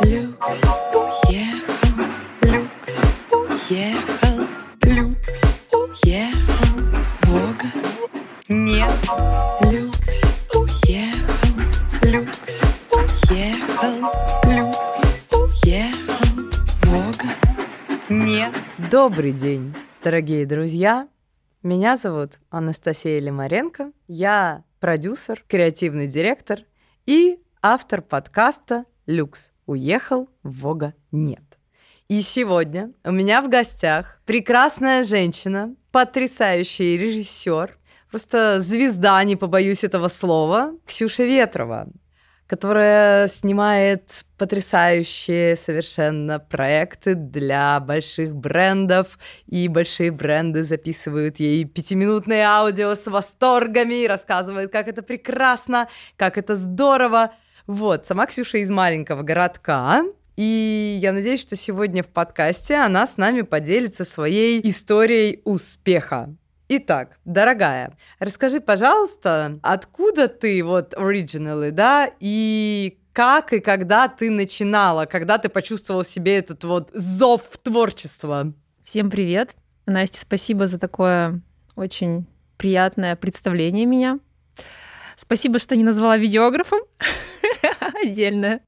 Люкс уехал, люкс уехал, люкс уехал, Вога нет. Люкс уехал, люкс уехал, люкс уехал, Вога нет. Добрый день, дорогие друзья! Меня зовут Анастасия Лимаренко. Я продюсер, креативный директор и автор подкаста «Люкс уехал, Вога нет». И сегодня у меня в гостях прекрасная женщина, потрясающий режиссер, просто звезда, не побоюсь этого слова, Ксюша Ветрова которая снимает потрясающие совершенно проекты для больших брендов, и большие бренды записывают ей пятиминутные аудио с восторгами и рассказывают, как это прекрасно, как это здорово. Вот, сама Ксюша из маленького городка, и я надеюсь, что сегодня в подкасте она с нами поделится своей историей успеха. Итак, дорогая, расскажи, пожалуйста, откуда ты вот originally, да, и как и когда ты начинала, когда ты почувствовала в себе этот вот зов творчества? Всем привет. Настя, спасибо за такое очень приятное представление меня. Спасибо, что не назвала видеографом. Отдельное.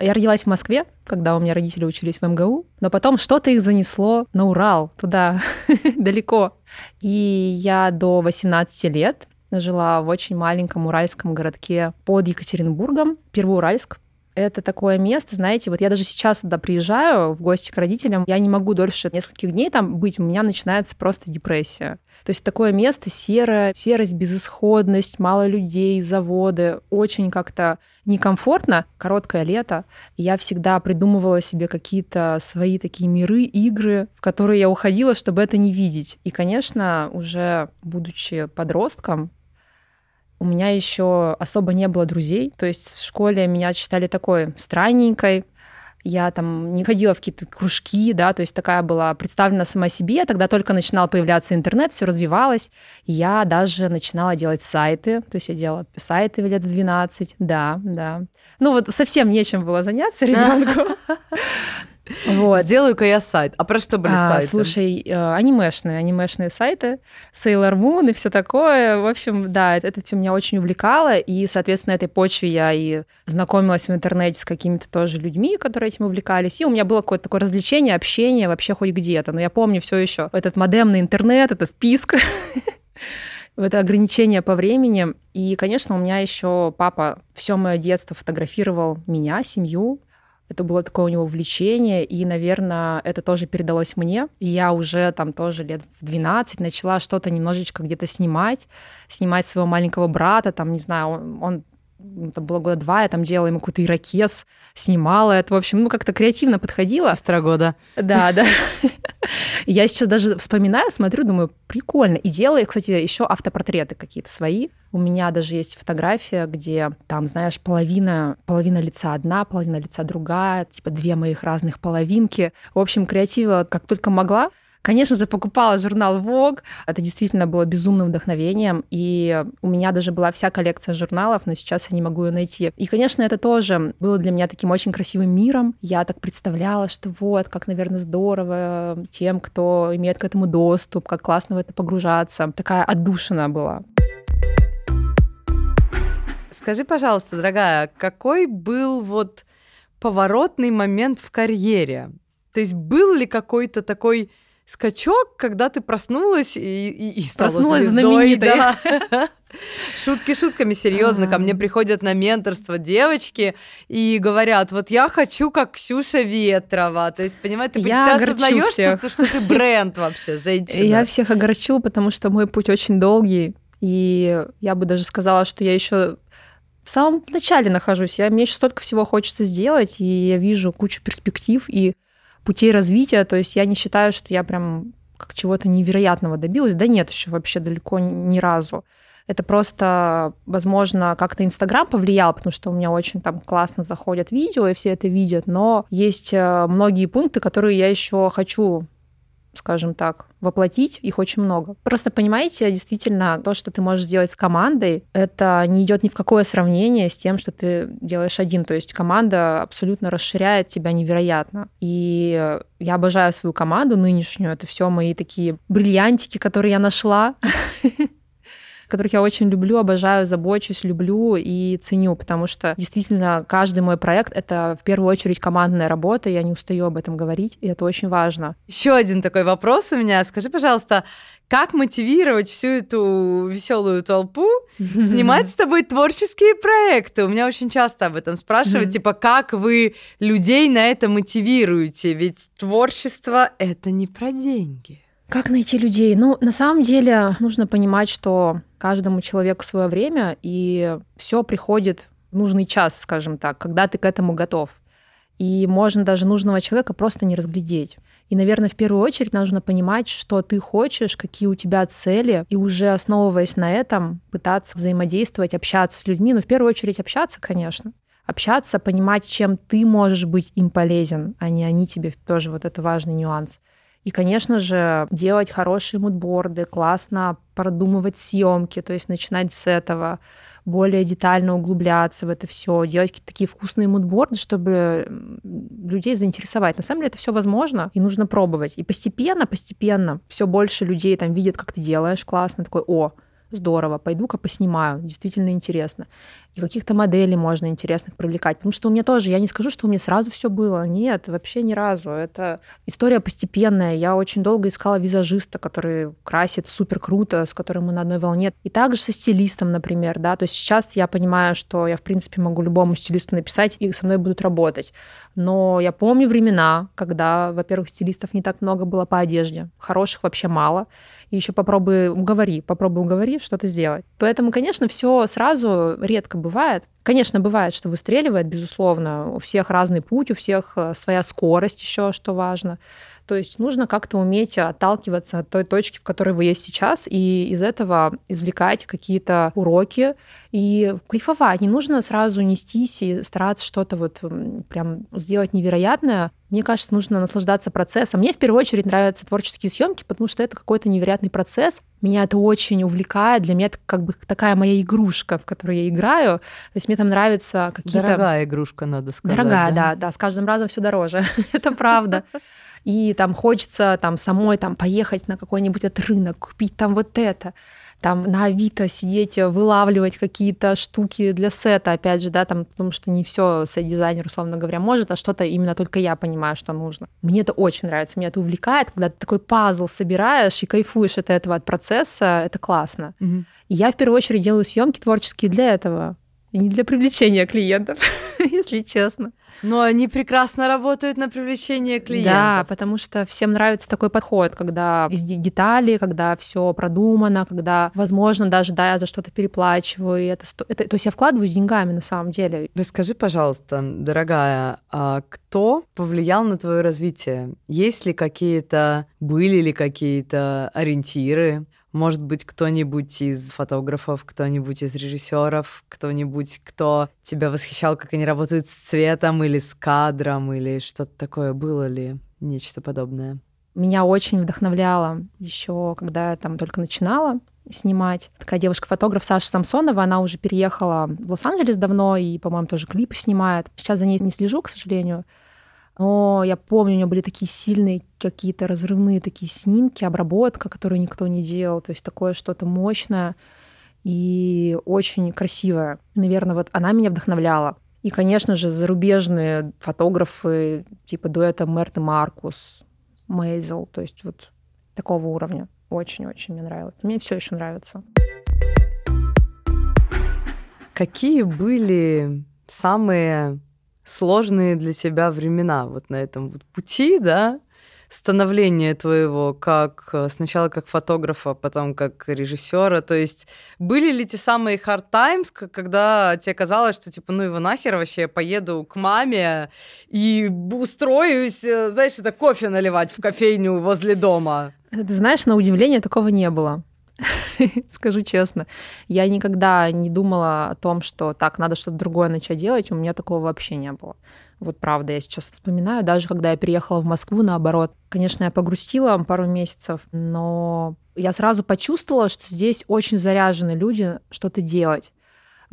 Я родилась в Москве, когда у меня родители учились в МГУ, но потом что-то их занесло на Урал, туда, далеко. И я до 18 лет жила в очень маленьком уральском городке под Екатеринбургом, Первоуральск. Это такое место, знаете, вот я даже сейчас туда приезжаю в гости к родителям, я не могу дольше нескольких дней там быть, у меня начинается просто депрессия. То есть такое место серое, серость, безысходность, мало людей, заводы, очень как-то некомфортно, короткое лето. Я всегда придумывала себе какие-то свои такие миры, игры, в которые я уходила, чтобы это не видеть. И, конечно, уже будучи подростком, у меня еще особо не было друзей. То есть в школе меня считали такой странненькой, я там не ходила в какие-то кружки, да, то есть такая была представлена сама себе, тогда только начинал появляться интернет, все развивалось, я даже начинала делать сайты, то есть я делала сайты в лет 12, да, да. Ну вот совсем нечем было заняться ребенку. Вот. Сделаю-ка я сайт. А про что были а, сайты? Слушай, э, анимешные, анимешные сайты, Sailor Moon и все такое. В общем, да, это, это все меня очень увлекало, и, соответственно, на этой почве я и знакомилась в интернете с какими-то тоже людьми, которые этим увлекались, и у меня было какое-то такое развлечение, общение вообще хоть где-то. Но я помню все еще этот модемный интернет, этот вписк, это ограничение по времени. И, конечно, у меня еще папа все мое детство фотографировал меня, семью, это было такое у него увлечение, и, наверное, это тоже передалось мне. И я уже там тоже лет в 12 начала что-то немножечко где-то снимать, снимать своего маленького брата, там, не знаю, он, он это было года два, я там делала ему какой-то ирокез, снимала это, в общем, ну, как-то креативно подходила. Сестра года. Да, да. Я сейчас даже вспоминаю, смотрю, думаю, прикольно. И делаю, кстати, еще автопортреты какие-то свои. У меня даже есть фотография, где там, знаешь, половина, половина лица одна, половина лица другая, типа две моих разных половинки. В общем, креатива как только могла. Конечно же, покупала журнал Vogue. Это действительно было безумным вдохновением. И у меня даже была вся коллекция журналов, но сейчас я не могу ее найти. И, конечно, это тоже было для меня таким очень красивым миром. Я так представляла, что вот, как, наверное, здорово тем, кто имеет к этому доступ, как классно в это погружаться. Такая отдушина была. Скажи, пожалуйста, дорогая, какой был вот поворотный момент в карьере? То есть был ли какой-то такой скачок, когда ты проснулась и, и, и стала проснулась звездой, знаменитой. Да. Шутки шутками, серьезно, ко мне приходят на менторство девочки и говорят, вот я хочу как Ксюша Ветрова. То есть, понимаешь, ты, ты осознаешь, что, что ты бренд вообще, женщина. Я всех огорчу, потому что мой путь очень долгий, и я бы даже сказала, что я еще в самом начале нахожусь. Я, мне еще столько всего хочется сделать, и я вижу кучу перспектив, и путей развития. То есть я не считаю, что я прям как чего-то невероятного добилась. Да нет, еще вообще далеко ни разу. Это просто, возможно, как-то Инстаграм повлиял, потому что у меня очень там классно заходят видео, и все это видят, но есть э, многие пункты, которые я еще хочу скажем так, воплотить, их очень много. Просто понимаете, действительно, то, что ты можешь сделать с командой, это не идет ни в какое сравнение с тем, что ты делаешь один. То есть команда абсолютно расширяет тебя невероятно. И я обожаю свою команду нынешнюю. Это все мои такие бриллиантики, которые я нашла. которых я очень люблю, обожаю, забочусь, люблю и ценю, потому что действительно каждый мой проект — это в первую очередь командная работа, я не устаю об этом говорить, и это очень важно. Еще один такой вопрос у меня. Скажи, пожалуйста, как мотивировать всю эту веселую толпу снимать с тобой творческие проекты? У меня очень часто об этом спрашивают, типа, как вы людей на это мотивируете? Ведь творчество — это не про деньги. Как найти людей? Ну, на самом деле, нужно понимать, что каждому человеку свое время, и все приходит в нужный час, скажем так, когда ты к этому готов. И можно даже нужного человека просто не разглядеть. И, наверное, в первую очередь нужно понимать, что ты хочешь, какие у тебя цели, и уже основываясь на этом, пытаться взаимодействовать, общаться с людьми. Ну, в первую очередь общаться, конечно. Общаться, понимать, чем ты можешь быть им полезен, а не они тебе тоже вот это важный нюанс. И, конечно же, делать хорошие мудборды, классно продумывать съемки, то есть начинать с этого, более детально углубляться в это все, делать какие-то такие вкусные мудборды, чтобы людей заинтересовать. На самом деле это все возможно, и нужно пробовать. И постепенно, постепенно все больше людей там видят, как ты делаешь классно, такой, о, здорово, пойду-ка поснимаю, действительно интересно. И каких-то моделей можно интересных привлекать. Потому что у меня тоже, я не скажу, что у меня сразу все было. Нет, вообще ни разу. Это история постепенная. Я очень долго искала визажиста, который красит супер круто, с которым мы на одной волне. И также со стилистом, например, да. То есть сейчас я понимаю, что я, в принципе, могу любому стилисту написать, и со мной будут работать. Но я помню времена, когда, во-первых, стилистов не так много было по одежде. Хороших вообще мало и еще попробуй уговори, попробуй уговори что-то сделать. Поэтому, конечно, все сразу редко бывает. Конечно, бывает, что выстреливает, безусловно. У всех разный путь, у всех э, своя скорость еще, что важно. То есть нужно как-то уметь отталкиваться от той точки, в которой вы есть сейчас, и из этого извлекать какие-то уроки и кайфовать. Не нужно сразу нестись и стараться что-то вот прям сделать невероятное. Мне кажется, нужно наслаждаться процессом. Мне в первую очередь нравятся творческие съемки, потому что это какой-то невероятный процесс. Меня это очень увлекает. Для меня это как бы такая моя игрушка, в которой я играю. То есть мне там нравится какие-то... Дорогая игрушка, надо сказать. Дорогая, да, да. да с каждым разом все дороже. это правда и там хочется там самой там поехать на какой-нибудь этот рынок, купить там вот это, там на Авито сидеть, вылавливать какие-то штуки для сета, опять же, да, там, потому что не все сет-дизайнер, условно говоря, может, а что-то именно только я понимаю, что нужно. Мне это очень нравится, меня это увлекает, когда ты такой пазл собираешь и кайфуешь от этого, от процесса, это классно. Угу. И я в первую очередь делаю съемки творческие для этого, и не для привлечения клиентов, если честно. Но они прекрасно работают на привлечение клиентов. Да, потому что всем нравится такой подход, когда из деталей, когда все продумано, когда, возможно, даже да, я за что-то переплачиваю. И это, это, то есть я вкладываюсь деньгами на самом деле. Расскажи, пожалуйста, дорогая, а кто повлиял на твое развитие? Есть ли какие-то, были ли какие-то ориентиры? Может быть, кто-нибудь из фотографов, кто-нибудь из режиссеров, кто-нибудь, кто тебя восхищал, как они работают с цветом или с кадром, или что-то такое было ли, нечто подобное? Меня очень вдохновляло еще, когда я там только начинала снимать. Такая девушка-фотограф Саша Самсонова, она уже переехала в Лос-Анджелес давно и, по-моему, тоже клипы снимает. Сейчас за ней не слежу, к сожалению. Но я помню, у нее были такие сильные какие-то разрывные такие снимки, обработка, которую никто не делал. То есть такое что-то мощное и очень красивое. Наверное, вот она меня вдохновляла. И, конечно же, зарубежные фотографы, типа дуэта Мерт и Маркус, Мейзел, то есть вот такого уровня. Очень-очень мне нравилось. Мне все еще нравится. Какие были самые сложные для тебя времена вот на этом вот пути, да, становления твоего, как э, сначала как фотографа, потом как режиссера. То есть были ли те самые hard times, когда тебе казалось, что типа, ну его нахер вообще, я поеду к маме и устроюсь, э, знаешь, это кофе наливать в кофейню возле дома? Ты знаешь, на удивление такого не было. скажу честно. Я никогда не думала о том, что так, надо что-то другое начать делать. У меня такого вообще не было. Вот правда, я сейчас вспоминаю, даже когда я переехала в Москву, наоборот. Конечно, я погрустила пару месяцев, но я сразу почувствовала, что здесь очень заряжены люди что-то делать.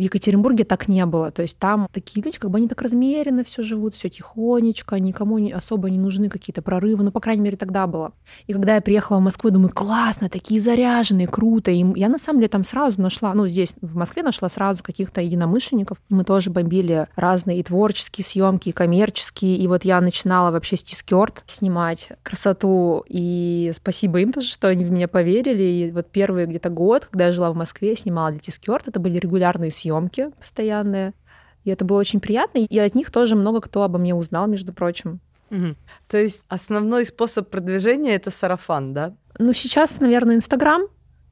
В Екатеринбурге так не было. То есть там такие люди, как бы они так размеренно все живут, все тихонечко, никому не, особо не нужны какие-то прорывы. Ну, по крайней мере, тогда было. И когда я приехала в Москву, думаю, классно, такие заряженные, круто. И я на самом деле там сразу нашла, ну, здесь в Москве нашла сразу каких-то единомышленников. Мы тоже бомбили разные и творческие съемки, и коммерческие. И вот я начинала вообще с Тискерт снимать красоту. И спасибо им тоже, что они в меня поверили. И вот первый где-то год, когда я жила в Москве, снимала для Тискерт, это были регулярные съемки съемки постоянные. И это было очень приятно. И от них тоже много кто обо мне узнал, между прочим. Угу. То есть основной способ продвижения это сарафан, да? Ну, сейчас, наверное, Инстаграм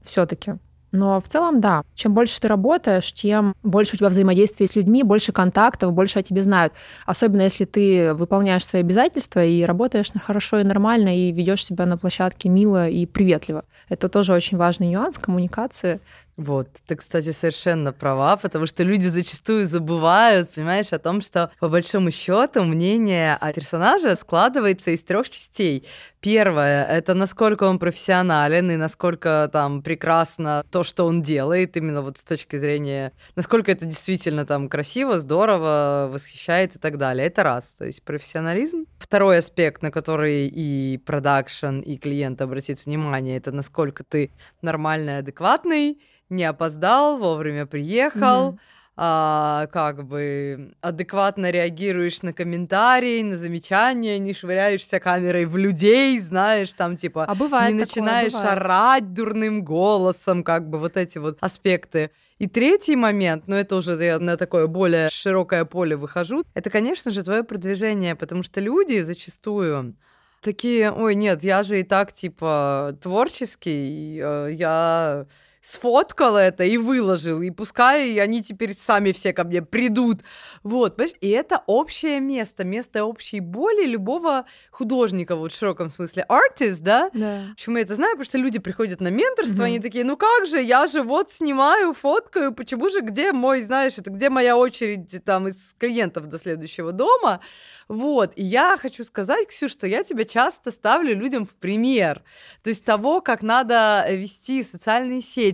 все-таки. Но в целом, да, чем больше ты работаешь, тем больше у тебя взаимодействия с людьми, больше контактов, больше о тебе знают. Особенно если ты выполняешь свои обязательства и работаешь хорошо и нормально, и ведешь себя на площадке мило и приветливо. Это тоже очень важный нюанс коммуникации. Вот, ты, кстати, совершенно права, потому что люди зачастую забывают, понимаешь, о том, что по большому счету мнение о персонаже складывается из трех частей. Первое — это насколько он профессионален и насколько там прекрасно то, что он делает, именно вот с точки зрения, насколько это действительно там красиво, здорово, восхищает и так далее. Это раз, то есть профессионализм. Второй аспект, на который и продакшн, и клиент обратит внимание, это насколько ты нормальный, адекватный, не опоздал, вовремя приехал, mm-hmm. а, как бы адекватно реагируешь на комментарии, на замечания, не швыряешься камерой в людей, знаешь, там типа а бывает не такое, начинаешь бывает. орать дурным голосом, как бы вот эти вот аспекты. И третий момент, но это уже я на такое более широкое поле выхожу, это, конечно же, твое продвижение, потому что люди зачастую такие, ой, нет, я же и так, типа, творческий, э, я сфоткал это и выложил, и пускай они теперь сами все ко мне придут. Вот, понимаешь? И это общее место, место общей боли любого художника, вот в широком смысле. Артист, да? Да. Почему я это знаю? Потому что люди приходят на менторство, Мгм. они такие, ну как же, я же вот снимаю, фоткаю, почему же, где мой, знаешь, это где моя очередь там из клиентов до следующего дома? Вот, и я хочу сказать, Ксюш, что я тебя часто ставлю людям в пример. То есть того, как надо вести социальные сети,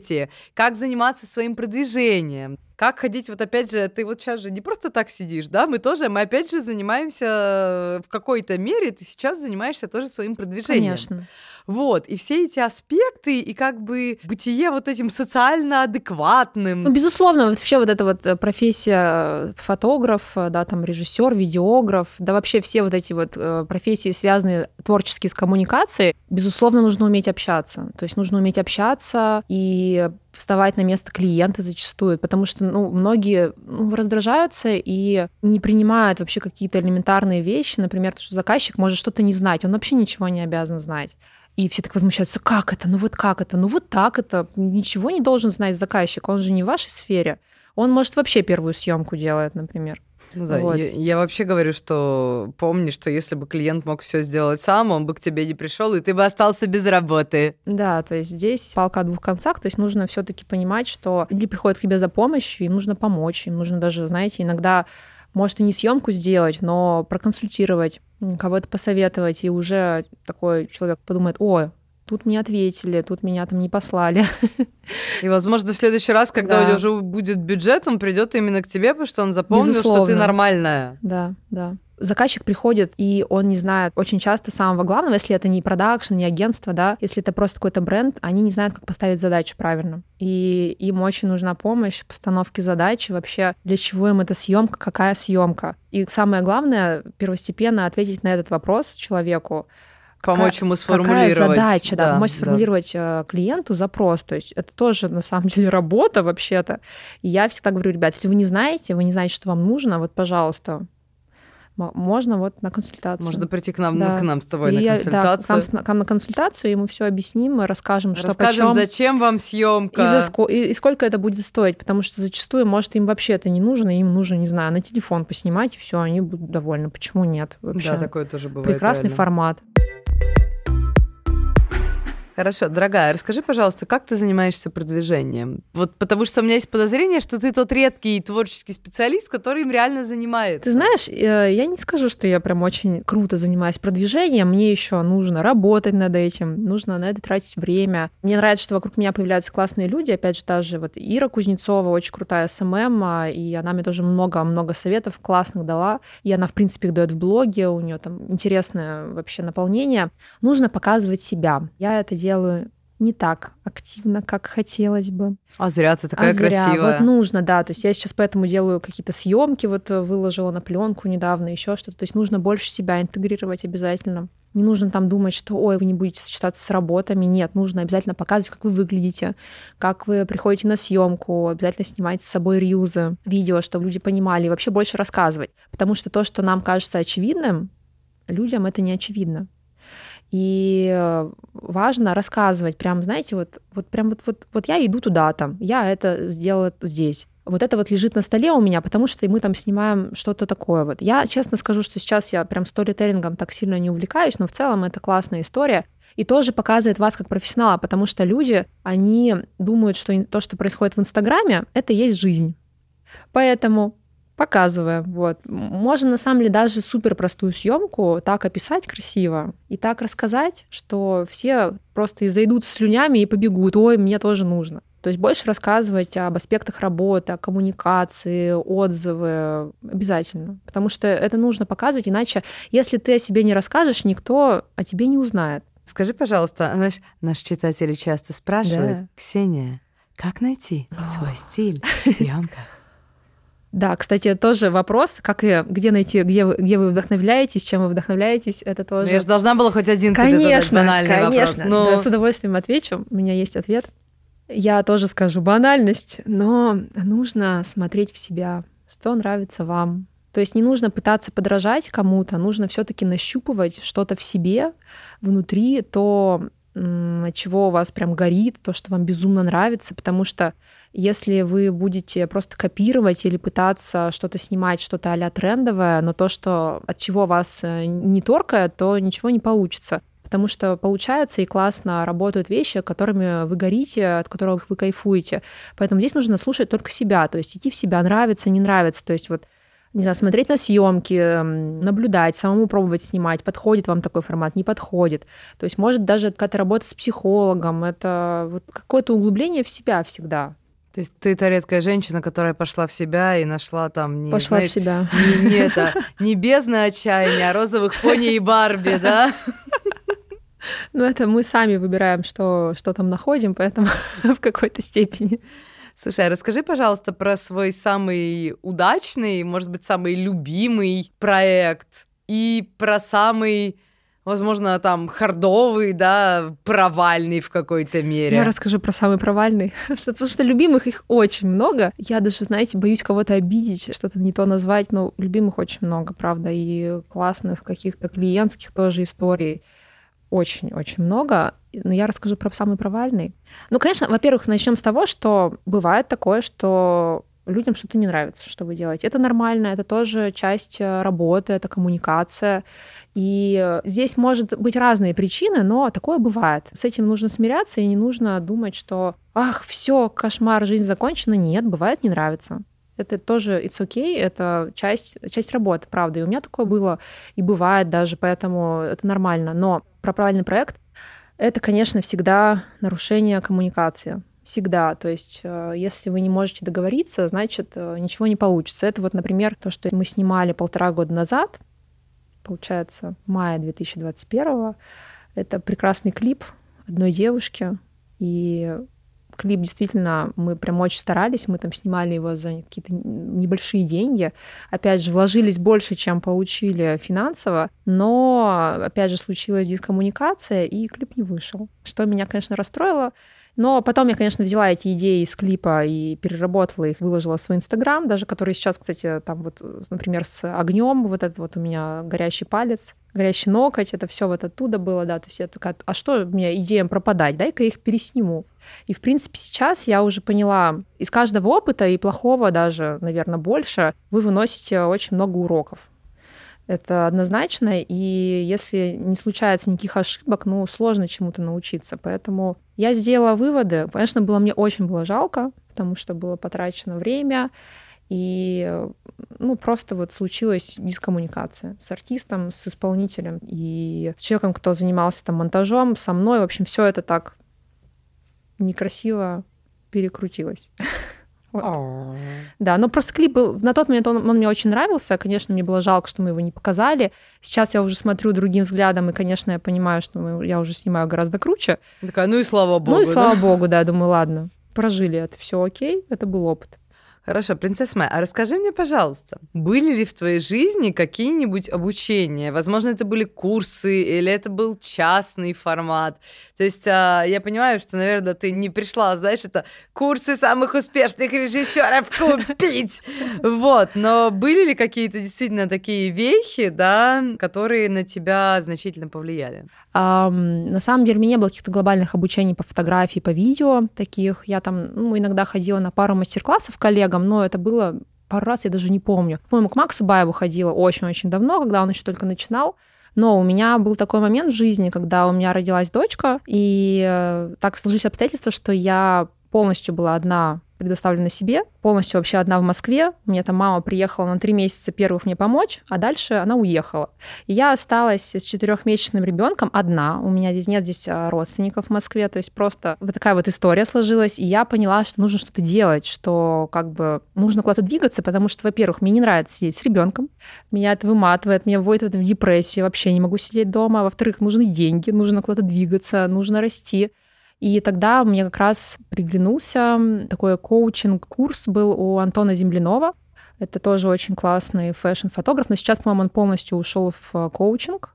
как заниматься своим продвижением, как ходить, вот опять же, ты вот сейчас же не просто так сидишь, да, мы тоже, мы опять же занимаемся в какой-то мере, ты сейчас занимаешься тоже своим продвижением. Конечно. Вот, и все эти аспекты, и как бы бытие вот этим социально адекватным. Ну, безусловно, вообще вот эта вот э, профессия э, фотограф, э, да, там режиссер, видеограф, да вообще все вот эти вот профессии, связанные творчески с коммуникацией, безусловно, нужно уметь общаться. То есть нужно уметь общаться и вставать на место клиента зачастую, потому что ну, многие ну, раздражаются и не принимают вообще какие-то элементарные вещи, например, то, что заказчик может что-то не знать, он вообще ничего не обязан знать. И все так возмущаются, как это, ну вот как это, ну вот так это, ничего не должен знать заказчик, он же не в вашей сфере. Он, может, вообще первую съемку делает, например. Ну да, Вот. я, я вообще говорю, что помни, что если бы клиент мог все сделать сам, он бы к тебе не пришел, и ты бы остался без работы. Да, то есть здесь палка о двух концах, то есть нужно все-таки понимать, что люди приходят к тебе за помощью, им нужно помочь, им нужно даже, знаете, иногда может и не съемку сделать, но проконсультировать, кого-то посоветовать, и уже такой человек подумает, о, тут мне ответили, тут меня там не послали. И, возможно, в следующий раз, когда Да. у него уже будет бюджет, он придет именно к тебе, потому что он запомнил, что ты Безусловно. нормальная. Да, да. Заказчик приходит, и он не знает очень часто самого главного, если это не продакшн, не агентство, да, если это просто какой-то бренд, они не знают, как поставить задачу правильно. И им очень нужна помощь в постановке задачи, вообще для чего им эта съемка, какая съемка. И самое главное, первостепенно ответить на этот вопрос человеку, Помочь ему сформулировать. Какая задача, да, помочь да. сформулировать э, клиенту запрос. То есть это тоже на самом деле работа вообще-то. И я всегда говорю, ребят, если вы не знаете, вы не знаете, что вам нужно, вот, пожалуйста, можно вот на консультацию. Можно прийти к нам, Да. к нам с тобой И на я- да, консультацию. к, нам, с- к нам на консультацию, и мы все объясним, мы расскажем, что Расскажем, почем, зачем вам съемка. и, за ско- и, и сколько это будет стоить, потому что зачастую, может, им вообще это не нужно, им нужно, не знаю, на телефон поснимать, и все, они будут довольны. Почему нет? Вообще. Да, такое тоже бывает. Прекрасный реально. формат. Хорошо, дорогая, расскажи, пожалуйста, как ты занимаешься продвижением? Вот потому что у меня есть подозрение, что ты тот редкий творческий специалист, который им реально занимается. Ты знаешь, э, я не скажу, что я прям очень круто занимаюсь продвижением. Мне еще нужно работать над этим, нужно на это тратить время. Мне нравится, что вокруг меня появляются классные люди. Опять же, даже вот Ира Кузнецова, очень крутая СММ, а, и она мне тоже много-много советов классных дала. И она, в принципе, их дает в блоге, у нее там интересное вообще наполнение. Нужно показывать себя. Я это не так активно, как хотелось бы. А зря ты такая а зря. красивая. Вот нужно, да. То есть я сейчас поэтому делаю какие-то съемки, вот э, выложила на пленку недавно, еще что-то. То есть нужно больше себя интегрировать обязательно. Не нужно там думать, что ой, вы не будете сочетаться с работами. Нет, нужно обязательно показывать, как вы выглядите, как вы приходите на съемку, обязательно снимать с собой рилзы, видео, чтобы люди понимали, и вообще больше рассказывать. Потому что то, что нам кажется очевидным, людям это не очевидно. И э, важно рассказывать, прям, знаете, вот, вот прям вот, вот, вот я иду туда там, я это сделала здесь. Вот это вот лежит на столе у меня, потому что мы там снимаем что-то такое. Вот. Я честно скажу, что сейчас я прям сторителлингом так сильно не увлекаюсь, но в целом это классная история. И тоже показывает вас как профессионала, потому что люди, они думают, что то, что происходит в Инстаграме, это есть жизнь. Поэтому показываем. Вот. Можно на самом деле даже супер простую съемку так описать красиво и так рассказать, что все просто зайдут слюнями и побегут. Ой, мне тоже нужно. То есть больше рассказывать об аспектах работы, о коммуникации, отзывы обязательно. Потому что это нужно показывать, иначе, если ты о себе не расскажешь, никто о тебе не узнает. Скажи, пожалуйста, наш, наш читатели часто спрашивают, да. Ксения, как найти свой стиль в съемках? Да, кстати, тоже вопрос, как и где найти, где вы, где вы вдохновляетесь, чем вы вдохновляетесь, это тоже. Ну, я же должна была хоть один конечно, тебе задать банальный конечно. вопрос. Но... Да, с удовольствием отвечу. У меня есть ответ. Я тоже скажу банальность, но нужно смотреть в себя, что нравится вам. То есть не нужно пытаться подражать кому-то, нужно все-таки нащупывать что-то в себе внутри, то, чего у вас прям горит, то, что вам безумно нравится, потому что если вы будете просто копировать или пытаться что-то снимать, что-то а трендовое, но то, что от чего вас э, не торкает, то ничего не получится. Потому что получается и классно работают вещи, которыми вы горите, от которых вы кайфуете. Поэтому здесь нужно слушать только себя, то есть идти в себя, нравится, не нравится. То есть вот не знаю, смотреть на съемки, наблюдать, самому пробовать снимать, подходит вам такой формат, не подходит. То есть, может, даже какая-то работа с психологом, это вот какое-то углубление в себя всегда. То есть ты та редкая женщина, которая пошла в себя и нашла там не пошла знаешь, в себя не, не это не бездна отчаяния, а розовых пони и Барби, да? Ну это мы сами выбираем, что что там находим, поэтому в какой-то степени. Слушай, а расскажи, пожалуйста, про свой самый удачный, может быть, самый любимый проект и про самый возможно, там хардовый, да, провальный в какой-то мере. Я расскажу про самый провальный, потому что любимых их очень много. Я даже, знаете, боюсь кого-то обидеть, что-то не то назвать, но любимых очень много, правда, и классных каких-то клиентских тоже историй очень-очень много. Но я расскажу про самый провальный. Ну, конечно, во-первых, начнем с того, что бывает такое, что людям что-то не нравится, что вы делаете. Это нормально, это тоже часть э, работы, это коммуникация. И здесь может быть разные причины, но такое бывает. С этим нужно смиряться, и не нужно думать, что ах, все, кошмар, жизнь закончена. Нет, бывает, не нравится. Это тоже it's okay, это часть, часть работы, правда. И у меня такое было, и бывает даже, поэтому это нормально. Но про правильный проект это, конечно, всегда нарушение коммуникации всегда. То есть, э, если вы не можете договориться, значит, э, ничего не получится. Это вот, например, то, что мы снимали полтора года назад, получается, в мае 2021. Это прекрасный клип одной девушки. И клип действительно, мы прям очень старались, мы там снимали его за какие-то небольшие деньги. Опять же, вложились больше, чем получили финансово, но, опять же, случилась дискоммуникация, и клип не вышел. Что меня, конечно, расстроило. Но потом я, конечно, взяла эти идеи из клипа и переработала их, выложила в свой Инстаграм, даже который сейчас, кстати, там вот, например, с огнем, вот этот вот у меня горящий палец, горящий ноготь, это все вот оттуда было, да, то есть я такая, а что мне идеям пропадать, дай-ка их пересниму. И, в принципе, сейчас я уже поняла, из каждого опыта, и плохого даже, наверное, больше, вы выносите очень много уроков. Это однозначно, и если не случается никаких ошибок, ну, сложно чему-то научиться. Поэтому я сделала выводы. Конечно, было мне очень было жалко, потому что было потрачено время, и ну, просто вот случилась дискоммуникация с артистом, с исполнителем и с человеком, кто занимался там монтажом, со мной. В общем, все это так некрасиво перекрутилось. Да, но просто клип был... На тот момент он, он мне очень нравился. Конечно, мне было жалко, что мы его не показали. Сейчас я уже смотрю другим взглядом, и, конечно, я понимаю, что мы, я уже снимаю гораздо круче. Такая, ну и слава богу. Ну и слава да? богу, да, думаю, ладно, прожили это, все окей, это был опыт. Хорошо, принцесса Майя, а расскажи мне, пожалуйста, были ли в твоей жизни какие-нибудь обучения? Возможно, это были курсы или это был частный формат? То есть а, я понимаю, что, наверное, ты не пришла, знаешь, это курсы самых успешных режиссеров купить. Вот, но были ли какие-то действительно такие вехи, да, которые на тебя значительно повлияли? На самом деле, у меня не было каких-то глобальных обучений по фотографии, по видео таких. Я там ну, иногда ходила на пару мастер-классов коллегам, но это было пару раз, я даже не помню. По-моему, к Максу Баеву ходила очень-очень давно, когда он еще только начинал. Но у меня был такой момент в жизни, когда у меня родилась дочка, и э, так сложились обстоятельства, что я полностью была одна предоставлена себе, полностью вообще одна в Москве. У меня там мама приехала на три месяца первых мне помочь, а дальше она уехала. И я осталась с четырехмесячным ребенком одна. У меня здесь нет здесь а, родственников в Москве, то есть просто вот такая вот история сложилась. И я поняла, что нужно что-то делать, что как бы нужно куда-то двигаться, потому что, во-первых, мне не нравится сидеть с ребенком, меня это выматывает, меня вводит это в депрессию, вообще не могу сидеть дома. Во-вторых, нужны деньги, нужно куда-то двигаться, нужно расти. И тогда мне как раз приглянулся такой коучинг-курс был у Антона Землянова. Это тоже очень классный фэшн-фотограф, но сейчас, по-моему, он полностью ушел в э, коучинг.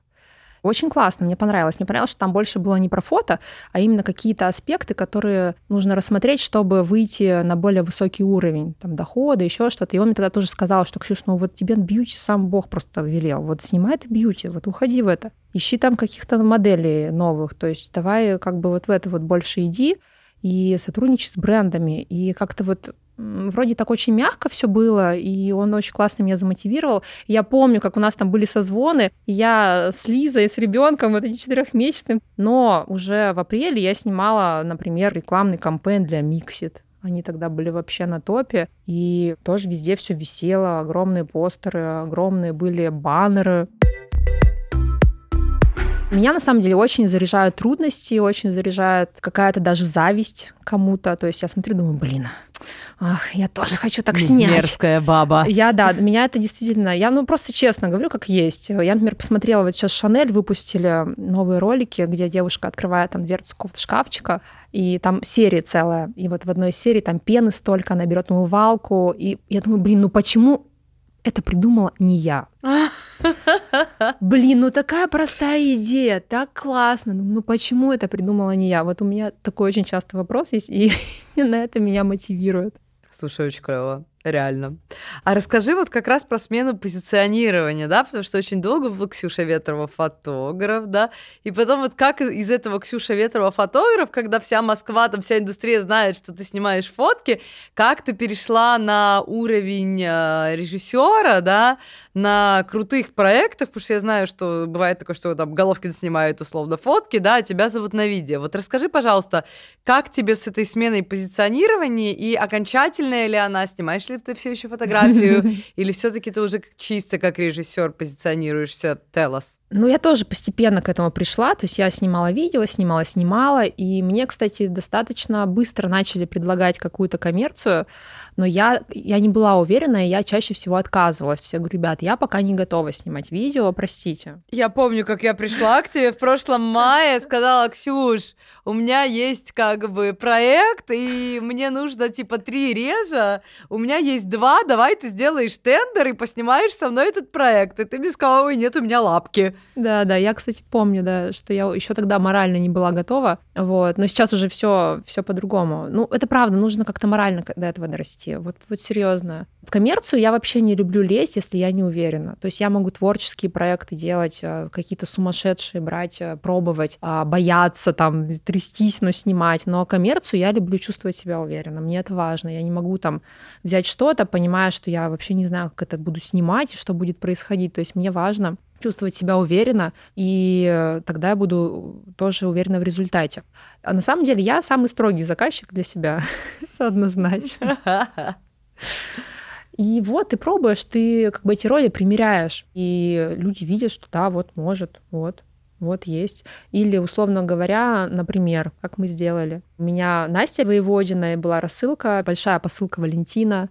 Очень классно, мне понравилось. Мне понравилось, что там больше было не про фото, а именно какие-то аспекты, которые нужно рассмотреть, чтобы выйти на более высокий уровень там, дохода, еще что-то. И он мне тогда тоже сказал, что, Ксюш, ну вот тебе бьюти сам Бог просто велел. Вот снимай ты бьюти, вот уходи в это. Ищи там каких-то моделей новых. То есть давай как бы вот в это вот больше иди и сотрудничай с брендами. И как-то вот вроде так очень мягко все было, и он очень классно меня замотивировал. Я помню, как у нас там были созвоны, я с Лизой, с ребенком, это четырехмесячным, но уже в апреле я снимала, например, рекламный кампейн для Mixit. Они тогда были вообще на топе, и тоже везде все висело, огромные постеры, огромные были баннеры. Меня на самом деле очень заряжают трудности, очень заряжает какая-то даже зависть кому-то. То есть я смотрю, думаю, блин, ах, я тоже хочу так снять. Мерзкая баба. Я, да, меня это действительно... Я, ну, просто честно говорю, как есть. Я, например, посмотрела, вот сейчас Шанель выпустили новые ролики, где девушка открывает там дверцу какого-то шкафчика, и там серия целая. И вот в одной из серий там пены столько, она берет умывалку, и я думаю, блин, ну почему это придумала не я. Блин, ну такая простая идея, так классно. Ну, ну почему это придумала не я? Вот у меня такой очень частый вопрос есть, и на это меня мотивирует. Слушай, очень клево. Реально. А расскажи вот как раз про смену позиционирования, да, потому что очень долго был Ксюша Ветрова фотограф, да, и потом вот как из этого Ксюша Ветрова фотограф, когда вся Москва, там вся индустрия знает, что ты снимаешь фотки, как ты перешла на уровень э, режиссера, да, на крутых проектах, потому что я знаю, что бывает такое, что там Головкин снимает условно фотки, да, а тебя зовут на видео. Вот расскажи, пожалуйста, как тебе с этой сменой позиционирования и окончательная ли она, снимаешь ли ты все еще фотографию, или все-таки ты уже чисто как режиссер позиционируешься? Us. Ну, я тоже постепенно к этому пришла. То есть я снимала видео, снимала, снимала. И мне, кстати, достаточно быстро начали предлагать какую-то коммерцию. Но я, я не была уверена, и я чаще всего отказывалась. Я говорю, ребят, я пока не готова снимать видео, простите. Я помню, как я пришла к тебе в прошлом мае, сказала, Ксюш, у меня есть как бы проект, и мне нужно типа три режа, у меня есть два, давай ты сделаешь тендер и поснимаешь со мной этот проект. И ты мне сказала, ой, нет, у меня лапки. Да, да, я, кстати, помню, да, что я еще тогда морально не была готова, вот, но сейчас уже все, все по-другому. Ну, это правда, нужно как-то морально до этого дорасти, вот, вот серьезно. В коммерцию я вообще не люблю лезть, если я не уверена. То есть я могу творческие проекты делать, э, какие-то сумасшедшие брать, э, пробовать, а, бояться там, трястись, но снимать. Но коммерцию я люблю чувствовать себя уверенно. Мне это важно. Я не могу там взять что-то, понимая, что я вообще не знаю, как это буду снимать что будет происходить. То есть мне важно чувствовать себя уверенно, и э, тогда я буду тоже уверена в результате. А на самом деле я самый строгий заказчик для себя, однозначно. И вот ты пробуешь, ты как бы эти роли примеряешь, и люди видят, что да, вот может, вот, вот есть. Или, условно говоря, например, как мы сделали. У меня Настя Воеводина, была рассылка, большая посылка Валентина,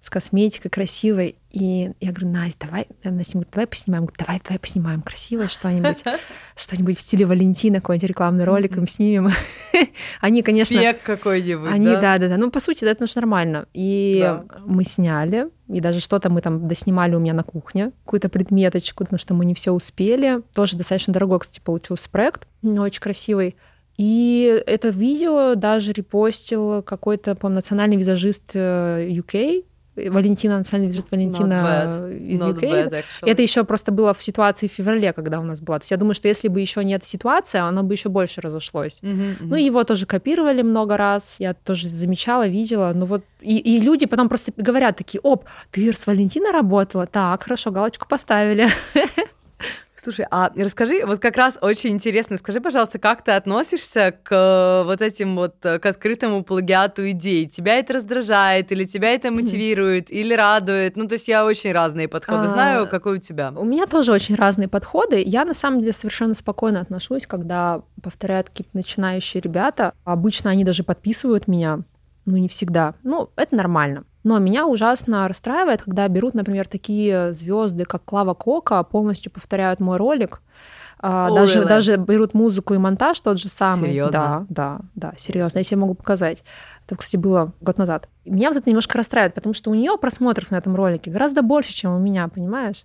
с косметикой красивой. И я говорю, Настя, давай, Настя говорит, давай поснимаем. Говорю, давай, давай поснимаем красивое что-нибудь, что-нибудь в стиле Валентина, какой-нибудь рекламный ролик им снимем. Они, конечно... Спек какой-нибудь, Они, да, да, да. Ну, по сути, это же нормально. И мы сняли, и даже что-то мы там доснимали у меня на кухне, какую-то предметочку, потому что мы не все успели. Тоже достаточно дорогой, кстати, получился проект, очень красивый. И это видео даже репостил какой-то, по национальный визажист UK, э, Валентина, национальный визит Валентина из Not UK. Bad, это еще просто было в ситуации в феврале, когда у нас была. То есть я думаю, что если бы еще не эта ситуация, оно бы еще больше разошлось. Uh-huh, uh-huh. Ну, его тоже копировали много раз. Я тоже замечала, видела. Ну вот и, и люди потом просто говорят такие: оп, ты с Валентиной работала? Так, хорошо, галочку поставили. Слушай, а расскажи, вот как раз очень интересно, скажи, пожалуйста, как ты относишься к э, вот этим вот, э, к открытому плагиату идей? Тебя это раздражает, или тебя это мотивирует, или радует? Ну, то есть я очень разные подходы знаю, какой у тебя? У меня тоже очень разные подходы. Я, на самом деле, совершенно спокойно отношусь, когда повторяют какие-то начинающие ребята. Обычно они даже подписывают меня, ну, не всегда. Ну, это нормально. Но меня ужасно расстраивает, когда берут, например, такие звезды, как Клава Кока, полностью повторяют мой ролик. А, Ой, даже, даже берут музыку и монтаж тот же самый. Серьезно? Да, да, да, серьезно. Я тебе могу показать. Это, кстати, было год назад. Меня вот это немножко расстраивает, потому что у нее просмотров на этом ролике гораздо больше, чем у меня, понимаешь?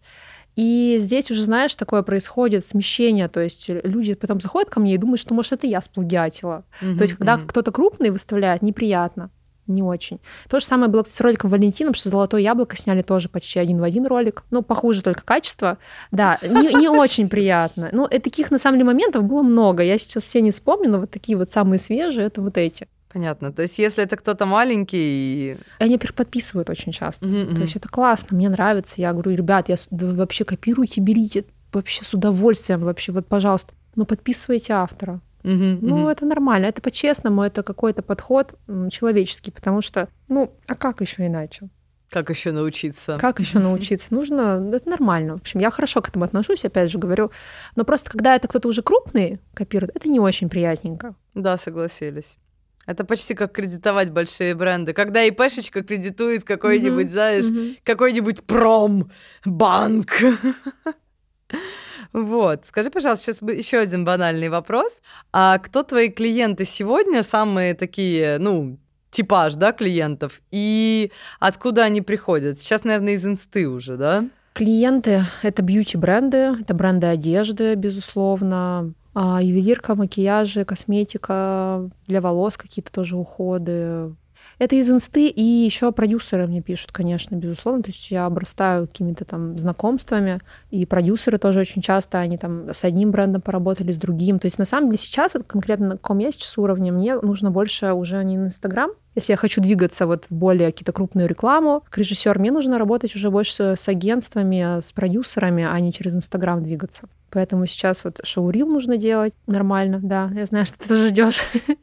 И здесь уже, знаешь, такое происходит смещение, то есть люди потом заходят ко мне и думают, что, может, это я сплагиатила. Mm-hmm, то есть, когда mm-hmm. кто-то крупный выставляет, неприятно не очень. То же самое было с роликом Валентина, потому что «Золотое яблоко» сняли тоже почти один в один ролик. Ну, похуже только качество. Да, не, не очень приятно. Ну, и таких, на самом деле, моментов было много. Я сейчас все не вспомню, но вот такие вот самые свежие — это вот эти. Понятно. То есть, если это кто-то маленький... Они подписывают очень часто. Mm-hmm. То есть, это классно, мне нравится. Я говорю, ребят, я да вообще копируйте, берите вообще с удовольствием, вообще, вот, пожалуйста. Но подписывайте автора. Угу, ну, угу. это нормально, это по-честному, это какой-то подход человеческий, потому что, ну, а как еще иначе? Как еще научиться? Как еще научиться? Нужно, это нормально. В общем, я хорошо к этому отношусь, опять же говорю. Но просто когда это кто-то уже крупный копирует, это не очень приятненько. Да, согласились. Это почти как кредитовать большие бренды. Когда ИПшечка кредитует какой-нибудь, mm-hmm. знаешь, mm-hmm. какой-нибудь промбанк. Вот. Скажи, пожалуйста, сейчас еще один банальный вопрос. А кто твои клиенты сегодня, самые такие, ну, типаж, да, клиентов, и откуда они приходят? Сейчас, наверное, из инсты уже, да? Клиенты — это бьюти-бренды, это бренды одежды, безусловно, а ювелирка, макияжи, косметика, для волос какие-то тоже уходы, это из инсты, и еще продюсеры мне пишут, конечно, безусловно. То есть я обрастаю какими-то там знакомствами, и продюсеры тоже очень часто, они там с одним брендом поработали, с другим. То есть на самом деле сейчас, вот конкретно на каком я сейчас уровне, мне нужно больше уже не на Инстаграм, если я хочу двигаться вот в более какие-то крупную рекламу, как режиссер, мне нужно работать уже больше с агентствами, с продюсерами, а не через Инстаграм двигаться. Поэтому сейчас вот шоурил нужно делать нормально, да, я знаю, что ты тоже ждешь.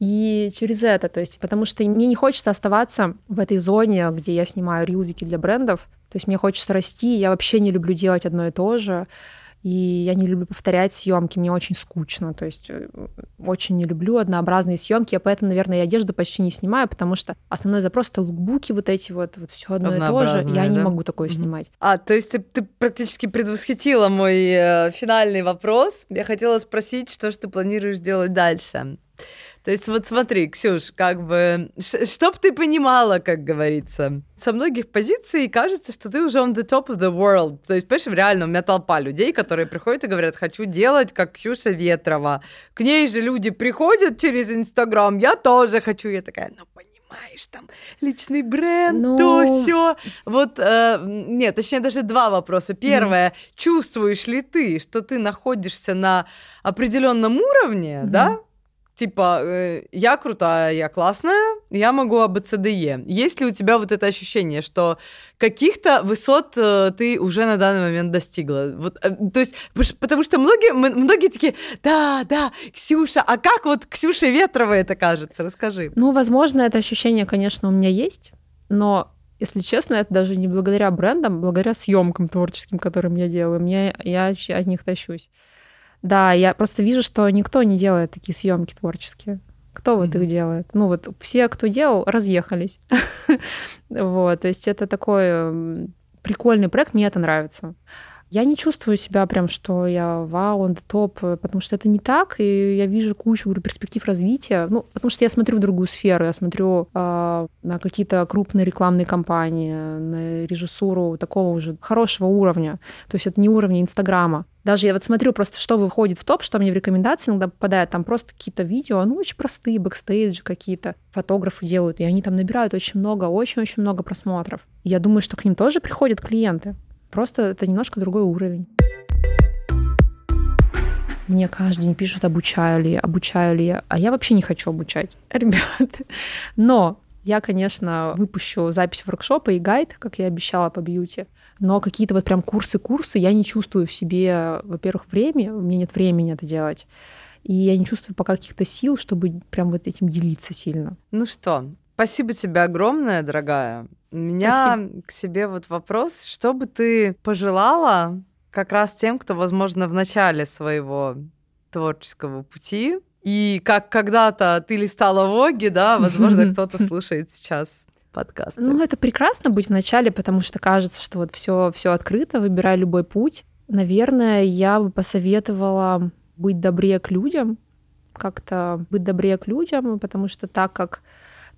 И через это, то есть, потому что мне не хочется оставаться в этой зоне, где я снимаю рилзики для брендов. То есть мне хочется расти, я вообще не люблю делать одно и то же. И я не люблю повторять съемки, мне очень скучно. То есть э, очень не люблю однообразные съемки. Я поэтому, наверное, и одежду почти не снимаю, потому что основной запрос это лукбуки, вот эти вот, вот все одно и то же. Я да? не могу такое mm-hmm. снимать. А, то есть ты, ты практически предвосхитила мой э, финальный вопрос. Я хотела спросить, что же ты планируешь делать дальше. То есть вот смотри, Ксюш, как бы, чтоб ты понимала, как говорится, со многих позиций кажется, что ты уже on the top of the world. То есть, понимаешь, реально у меня толпа людей, которые приходят и говорят, хочу делать, как Ксюша Ветрова. К ней же люди приходят через Инстаграм, я тоже хочу. Я такая, ну, понимаешь, там личный бренд, ну... то все. Вот, э, нет, точнее, даже два вопроса. Первое, mm. чувствуешь ли ты, что ты находишься на определенном уровне, mm. да? Типа, э, я крутая, я классная, я могу АБЦДЕ. Есть ли у тебя вот это ощущение, что каких-то высот э, ты уже на данный момент достигла? Вот, э, то есть, потому что многие, многие такие, да, да, Ксюша, а как вот Ксюша Ветрова это кажется? Расскажи. Ну, возможно, это ощущение, конечно, у меня есть, но если честно, это даже не благодаря брендам, благодаря съемкам творческим, которым я делаю. Мне, я от них тащусь. Да, я просто вижу, что никто не делает такие съемки творческие. Кто вот mm-hmm. их делает? Ну вот все, кто делал, разъехались. вот, то есть это такой прикольный проект, мне это нравится. Я не чувствую себя прям, что я вау, он топ, потому что это не так, и я вижу кучу говорю, перспектив развития. Ну, потому что я смотрю в другую сферу, я смотрю э, на какие-то крупные рекламные кампании, на режиссуру такого уже хорошего уровня. То есть это не уровня Инстаграма. Даже я вот смотрю просто, что выходит в топ, что мне в рекомендации иногда попадает, там просто какие-то видео, ну, очень простые, бэкстейджи какие-то фотографы делают, и они там набирают очень много, очень-очень много просмотров. Я думаю, что к ним тоже приходят клиенты. Просто это немножко другой уровень. Мне каждый день пишут, обучаю ли, обучаю ли я. А я вообще не хочу обучать, ребята. Но я, конечно, выпущу запись воркшопа и гайд, как я обещала по бьюти. Но какие-то вот прям курсы-курсы я не чувствую в себе, во-первых, время, у меня нет времени это делать. И я не чувствую пока каких-то сил, чтобы прям вот этим делиться сильно. Ну что, спасибо тебе огромное, дорогая. У меня Спасибо. к себе вот вопрос, что бы ты пожелала как раз тем, кто, возможно, в начале своего творческого пути, и как когда-то ты листала Воги, да, возможно, кто-то слушает сейчас подкаст. Ну, это прекрасно быть в начале, потому что кажется, что вот все все открыто, выбирай любой путь. Наверное, я бы посоветовала быть добрее к людям, как-то быть добрее к людям, потому что так как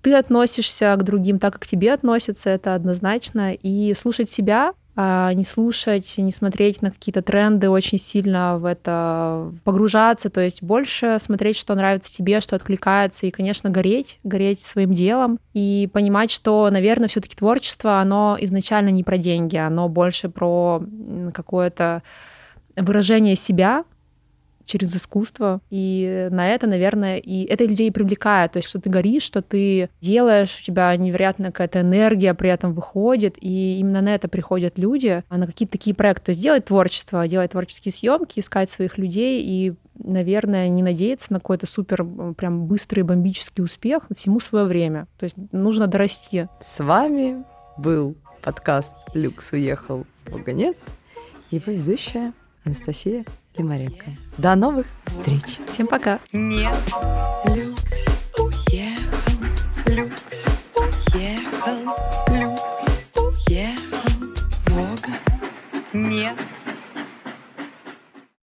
ты относишься к другим так, как тебе относятся, это однозначно. И слушать себя, а не слушать, не смотреть на какие-то тренды, очень сильно в это погружаться, то есть больше смотреть, что нравится тебе, что откликается, и, конечно, гореть, гореть своим делом, и понимать, что, наверное, все таки творчество, оно изначально не про деньги, оно больше про какое-то выражение себя, через искусство. И на это, наверное, и это людей привлекает. То есть, что ты горишь, что ты делаешь, у тебя невероятная какая-то энергия при этом выходит, и именно на это приходят люди, а на какие-то такие проекты. То есть делать творчество, делать творческие съемки, искать своих людей и наверное, не надеяться на какой-то супер прям быстрый бомбический успех, всему свое время. То есть нужно дорасти. С вами был подкаст «Люкс уехал, Бога нет» его ведущая Анастасия Лимаренко. До новых встреч. Всем пока. Нет, люкс уехал, люкс уехал, люкс уехал, Бога нет.